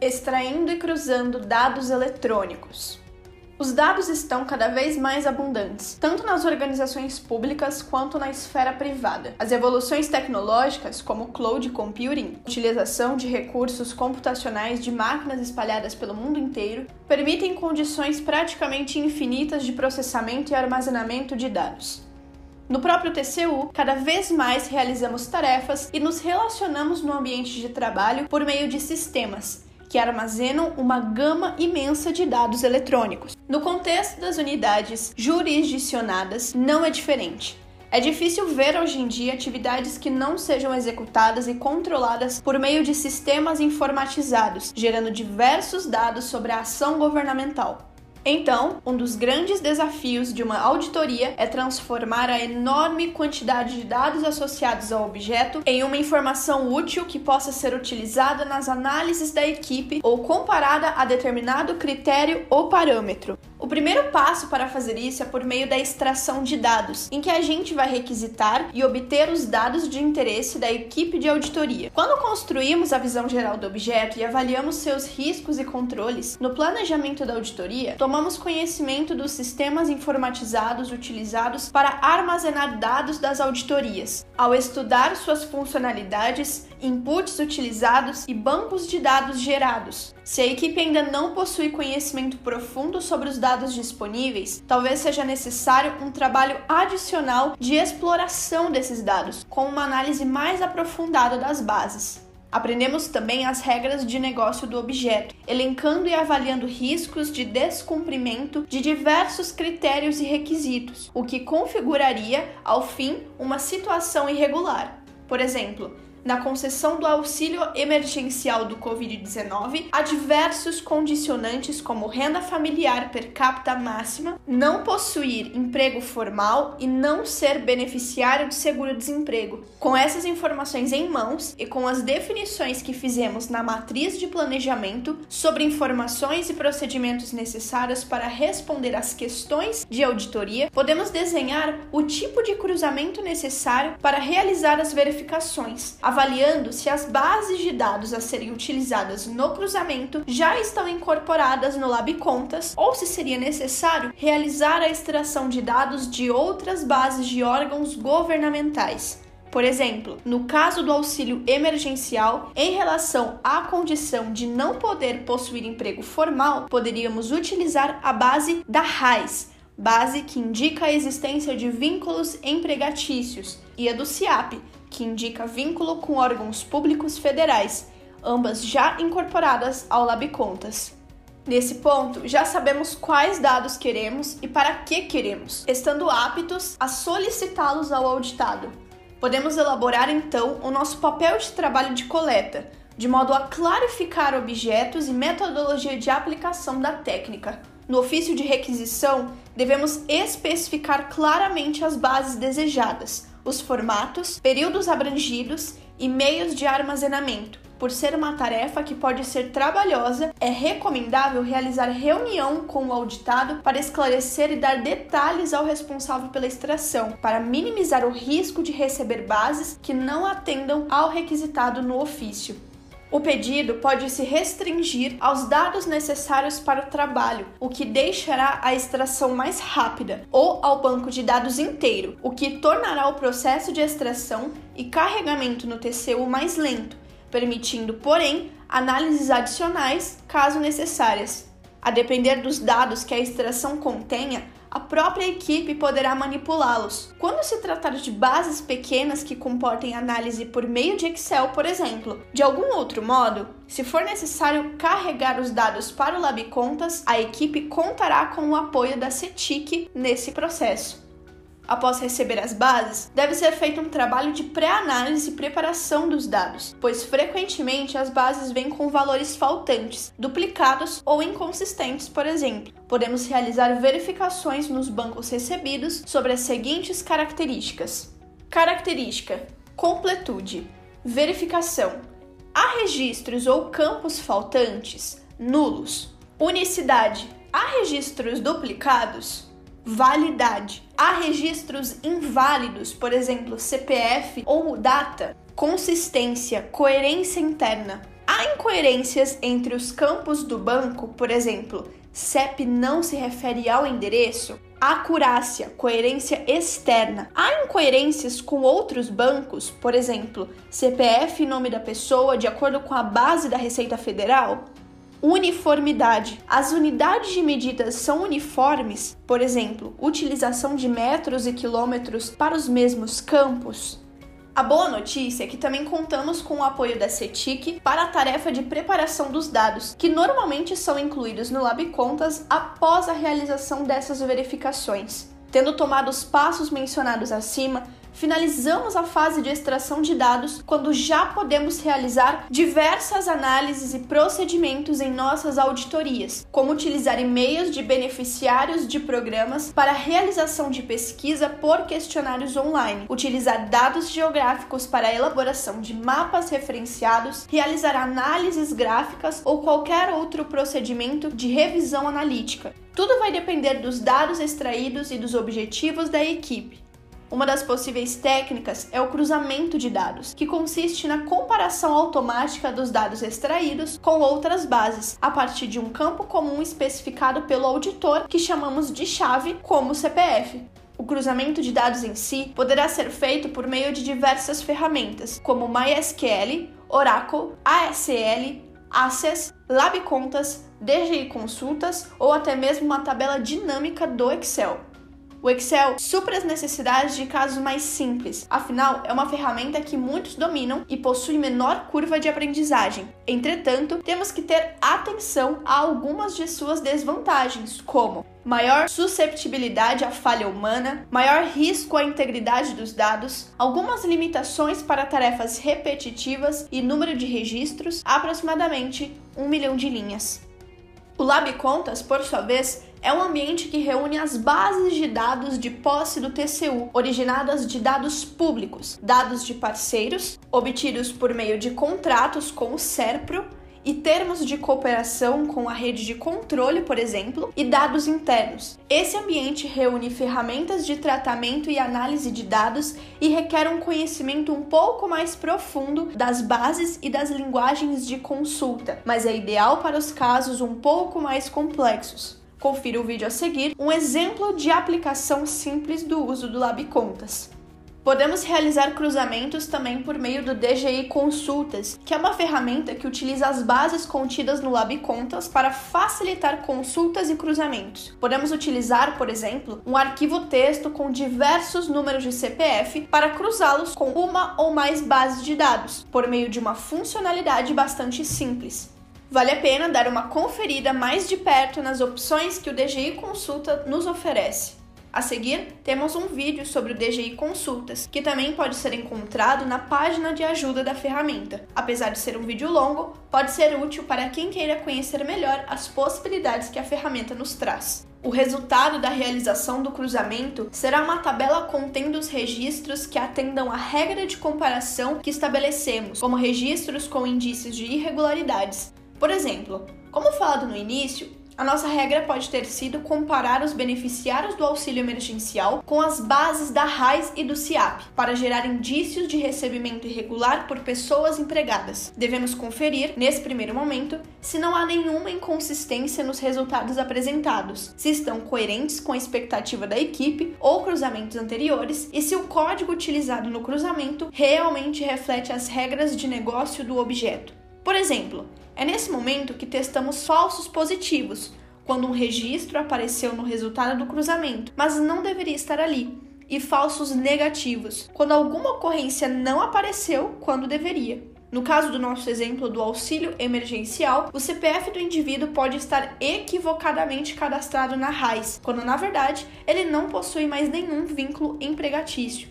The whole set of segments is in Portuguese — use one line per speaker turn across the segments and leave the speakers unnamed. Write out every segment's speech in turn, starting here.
extraindo e cruzando dados eletrônicos. Os dados estão cada vez mais abundantes, tanto nas organizações públicas quanto na esfera privada. As evoluções tecnológicas, como cloud computing, utilização de recursos computacionais de máquinas espalhadas pelo mundo inteiro, permitem condições praticamente infinitas de processamento e armazenamento de dados. No próprio TCU, cada vez mais realizamos tarefas e nos relacionamos no ambiente de trabalho por meio de sistemas que armazenam uma gama imensa de dados eletrônicos. No contexto das unidades jurisdicionadas, não é diferente. É difícil ver hoje em dia atividades que não sejam executadas e controladas por meio de sistemas informatizados, gerando diversos dados sobre a ação governamental. Então, um dos grandes desafios de uma auditoria é transformar a enorme quantidade de dados associados ao objeto em uma informação útil que possa ser utilizada nas análises da equipe ou comparada a determinado critério ou parâmetro. O primeiro passo para fazer isso é por meio da extração de dados, em que a gente vai requisitar e obter os dados de interesse da equipe de auditoria. Quando construímos a visão geral do objeto e avaliamos seus riscos e controles, no planejamento da auditoria, tomamos conhecimento dos sistemas informatizados utilizados para armazenar dados das auditorias. Ao estudar suas funcionalidades, inputs utilizados e bancos de dados gerados. Se a equipe ainda não possui conhecimento profundo sobre os dados disponíveis, talvez seja necessário um trabalho adicional de exploração desses dados, com uma análise mais aprofundada das bases. Aprendemos também as regras de negócio do objeto, elencando e avaliando riscos de descumprimento de diversos critérios e requisitos, o que configuraria, ao fim, uma situação irregular. Por exemplo, na concessão do auxílio emergencial do Covid-19 há diversos condicionantes como renda familiar per capita máxima, não possuir emprego formal e não ser beneficiário de seguro-desemprego. Com essas informações em mãos e com as definições que fizemos na matriz de planejamento sobre informações e procedimentos necessários para responder às questões de auditoria, podemos desenhar o tipo de cruzamento necessário para realizar as verificações avaliando se as bases de dados a serem utilizadas no cruzamento já estão incorporadas no LabContas ou se seria necessário realizar a extração de dados de outras bases de órgãos governamentais. Por exemplo, no caso do auxílio emergencial, em relação à condição de não poder possuir emprego formal, poderíamos utilizar a base da RAIS, base que indica a existência de vínculos empregatícios, e a do CIAP, que indica vínculo com órgãos públicos federais, ambas já incorporadas ao LabContas. Nesse ponto, já sabemos quais dados queremos e para que queremos, estando aptos a solicitá-los ao auditado. Podemos elaborar então o nosso papel de trabalho de coleta, de modo a clarificar objetos e metodologia de aplicação da técnica. No ofício de requisição, devemos especificar claramente as bases desejadas, os formatos, períodos abrangidos e meios de armazenamento. Por ser uma tarefa que pode ser trabalhosa, é recomendável realizar reunião com o auditado para esclarecer e dar detalhes ao responsável pela extração, para minimizar o risco de receber bases que não atendam ao requisitado no ofício. O pedido pode se restringir aos dados necessários para o trabalho, o que deixará a extração mais rápida, ou ao banco de dados inteiro, o que tornará o processo de extração e carregamento no TCU mais lento, permitindo, porém, análises adicionais caso necessárias. A depender dos dados que a extração contenha, a própria equipe poderá manipulá-los. Quando se tratar de bases pequenas que comportem análise por meio de Excel, por exemplo, de algum outro modo, se for necessário carregar os dados para o LabContas, a equipe contará com o apoio da CETIC nesse processo após receber as bases, deve ser feito um trabalho de pré-análise e preparação dos dados, pois frequentemente as bases vêm com valores faltantes, duplicados ou inconsistentes, por exemplo. Podemos realizar verificações nos bancos recebidos sobre as seguintes características: característica, completude, verificação. Há registros ou campos faltantes? Nulos. Unicidade. Há registros duplicados? validade. Há registros inválidos, por exemplo, CPF ou data, consistência, coerência interna. Há incoerências entre os campos do banco, por exemplo, CEP não se refere ao endereço? Acurácia, coerência externa. Há incoerências com outros bancos, por exemplo, CPF e nome da pessoa de acordo com a base da Receita Federal? Uniformidade. As unidades de medidas são uniformes, por exemplo, utilização de metros e quilômetros para os mesmos campos. A boa notícia é que também contamos com o apoio da CETIC para a tarefa de preparação dos dados, que normalmente são incluídos no Lab Contas após a realização dessas verificações. Tendo tomado os passos mencionados acima, finalizamos a fase de extração de dados quando já podemos realizar diversas análises e procedimentos em nossas auditorias, como utilizar e-mails de beneficiários de programas para realização de pesquisa por questionários online, utilizar dados geográficos para a elaboração de mapas referenciados, realizar análises gráficas ou qualquer outro procedimento de revisão analítica. Tudo vai depender dos dados extraídos e dos objetivos da equipe. Uma das possíveis técnicas é o cruzamento de dados, que consiste na comparação automática dos dados extraídos com outras bases, a partir de um campo comum especificado pelo auditor, que chamamos de chave, como CPF. O cruzamento de dados em si poderá ser feito por meio de diversas ferramentas, como MySQL, Oracle, ASL, Access, LabContas, DGI Consultas ou até mesmo uma tabela dinâmica do Excel. O Excel supra as necessidades de casos mais simples, afinal, é uma ferramenta que muitos dominam e possui menor curva de aprendizagem. Entretanto, temos que ter atenção a algumas de suas desvantagens, como maior susceptibilidade à falha humana, maior risco à integridade dos dados, algumas limitações para tarefas repetitivas e número de registros, aproximadamente um milhão de linhas. O Lab Contas, por sua vez, é um ambiente que reúne as bases de dados de posse do TCU, originadas de dados públicos, dados de parceiros, obtidos por meio de contratos com o SERPRO e termos de cooperação com a rede de controle, por exemplo, e dados internos. Esse ambiente reúne ferramentas de tratamento e análise de dados e requer um conhecimento um pouco mais profundo das bases e das linguagens de consulta, mas é ideal para os casos um pouco mais complexos. Confira o vídeo a seguir, um exemplo de aplicação simples do uso do LabContas. Podemos realizar cruzamentos também por meio do DGI Consultas, que é uma ferramenta que utiliza as bases contidas no LabContas para facilitar consultas e cruzamentos. Podemos utilizar, por exemplo, um arquivo texto com diversos números de CPF para cruzá-los com uma ou mais bases de dados, por meio de uma funcionalidade bastante simples. Vale a pena dar uma conferida mais de perto nas opções que o DGI Consulta nos oferece. A seguir, temos um vídeo sobre o DGI Consultas, que também pode ser encontrado na página de ajuda da ferramenta. Apesar de ser um vídeo longo, pode ser útil para quem queira conhecer melhor as possibilidades que a ferramenta nos traz. O resultado da realização do cruzamento será uma tabela contendo os registros que atendam à regra de comparação que estabelecemos, como registros com indícios de irregularidades, por exemplo, como falado no início, a nossa regra pode ter sido comparar os beneficiários do auxílio emergencial com as bases da RAIS e do CIAP, para gerar indícios de recebimento irregular por pessoas empregadas. Devemos conferir, nesse primeiro momento, se não há nenhuma inconsistência nos resultados apresentados, se estão coerentes com a expectativa da equipe ou cruzamentos anteriores e se o código utilizado no cruzamento realmente reflete as regras de negócio do objeto. Por exemplo, é nesse momento que testamos falsos positivos, quando um registro apareceu no resultado do cruzamento, mas não deveria estar ali, e falsos negativos, quando alguma ocorrência não apareceu quando deveria. No caso do nosso exemplo do auxílio emergencial, o CPF do indivíduo pode estar equivocadamente cadastrado na RAIS, quando na verdade ele não possui mais nenhum vínculo empregatício.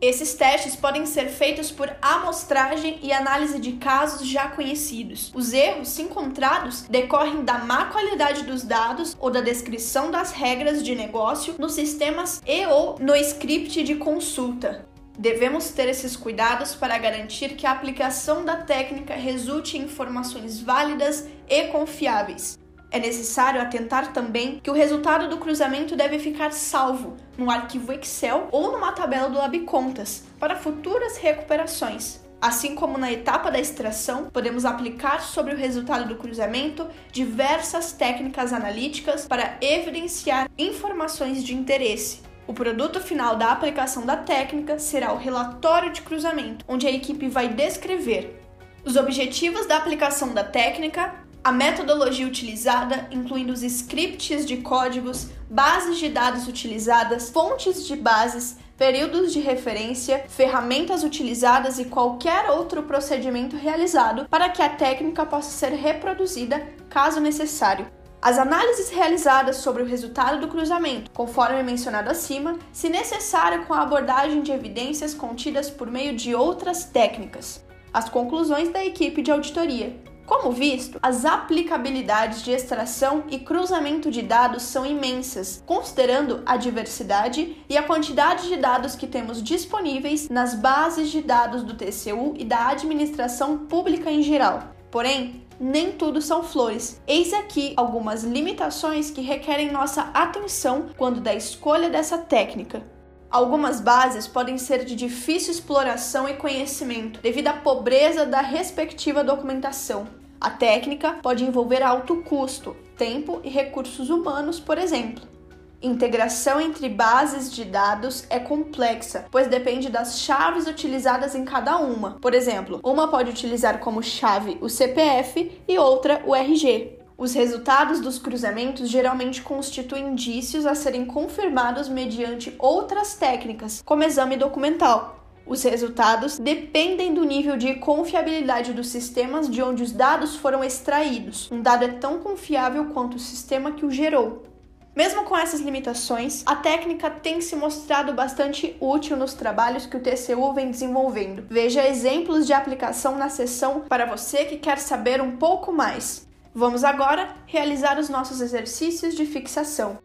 Esses testes podem ser feitos por amostragem e análise de casos já conhecidos. Os erros, encontrados, decorrem da má qualidade dos dados ou da descrição das regras de negócio nos sistemas e ou no script de consulta. Devemos ter esses cuidados para garantir que a aplicação da técnica resulte em informações válidas e confiáveis. É necessário atentar também que o resultado do cruzamento deve ficar salvo no arquivo Excel ou numa tabela do LabContas para futuras recuperações. Assim como na etapa da extração, podemos aplicar sobre o resultado do cruzamento diversas técnicas analíticas para evidenciar informações de interesse. O produto final da aplicação da técnica será o relatório de cruzamento, onde a equipe vai descrever os objetivos da aplicação da técnica, a metodologia utilizada, incluindo os scripts de códigos, bases de dados utilizadas, fontes de bases, períodos de referência, ferramentas utilizadas e qualquer outro procedimento realizado para que a técnica possa ser reproduzida caso necessário. As análises realizadas sobre o resultado do cruzamento, conforme mencionado acima, se necessário com a abordagem de evidências contidas por meio de outras técnicas. As conclusões da equipe de auditoria. Como visto, as aplicabilidades de extração e cruzamento de dados são imensas, considerando a diversidade e a quantidade de dados que temos disponíveis nas bases de dados do TCU e da administração pública em geral. Porém, nem tudo são flores. Eis aqui algumas limitações que requerem nossa atenção quando da escolha dessa técnica. Algumas bases podem ser de difícil exploração e conhecimento devido à pobreza da respectiva documentação. A técnica pode envolver alto custo, tempo e recursos humanos, por exemplo. Integração entre bases de dados é complexa, pois depende das chaves utilizadas em cada uma. Por exemplo, uma pode utilizar como chave o CPF e outra o RG. Os resultados dos cruzamentos geralmente constituem indícios a serem confirmados mediante outras técnicas, como exame documental, os resultados dependem do nível de confiabilidade dos sistemas de onde os dados foram extraídos. Um dado é tão confiável quanto o sistema que o gerou. Mesmo com essas limitações, a técnica tem se mostrado bastante útil nos trabalhos que o TCU vem desenvolvendo. Veja exemplos de aplicação na seção para você que quer saber um pouco mais. Vamos agora realizar os nossos exercícios de fixação.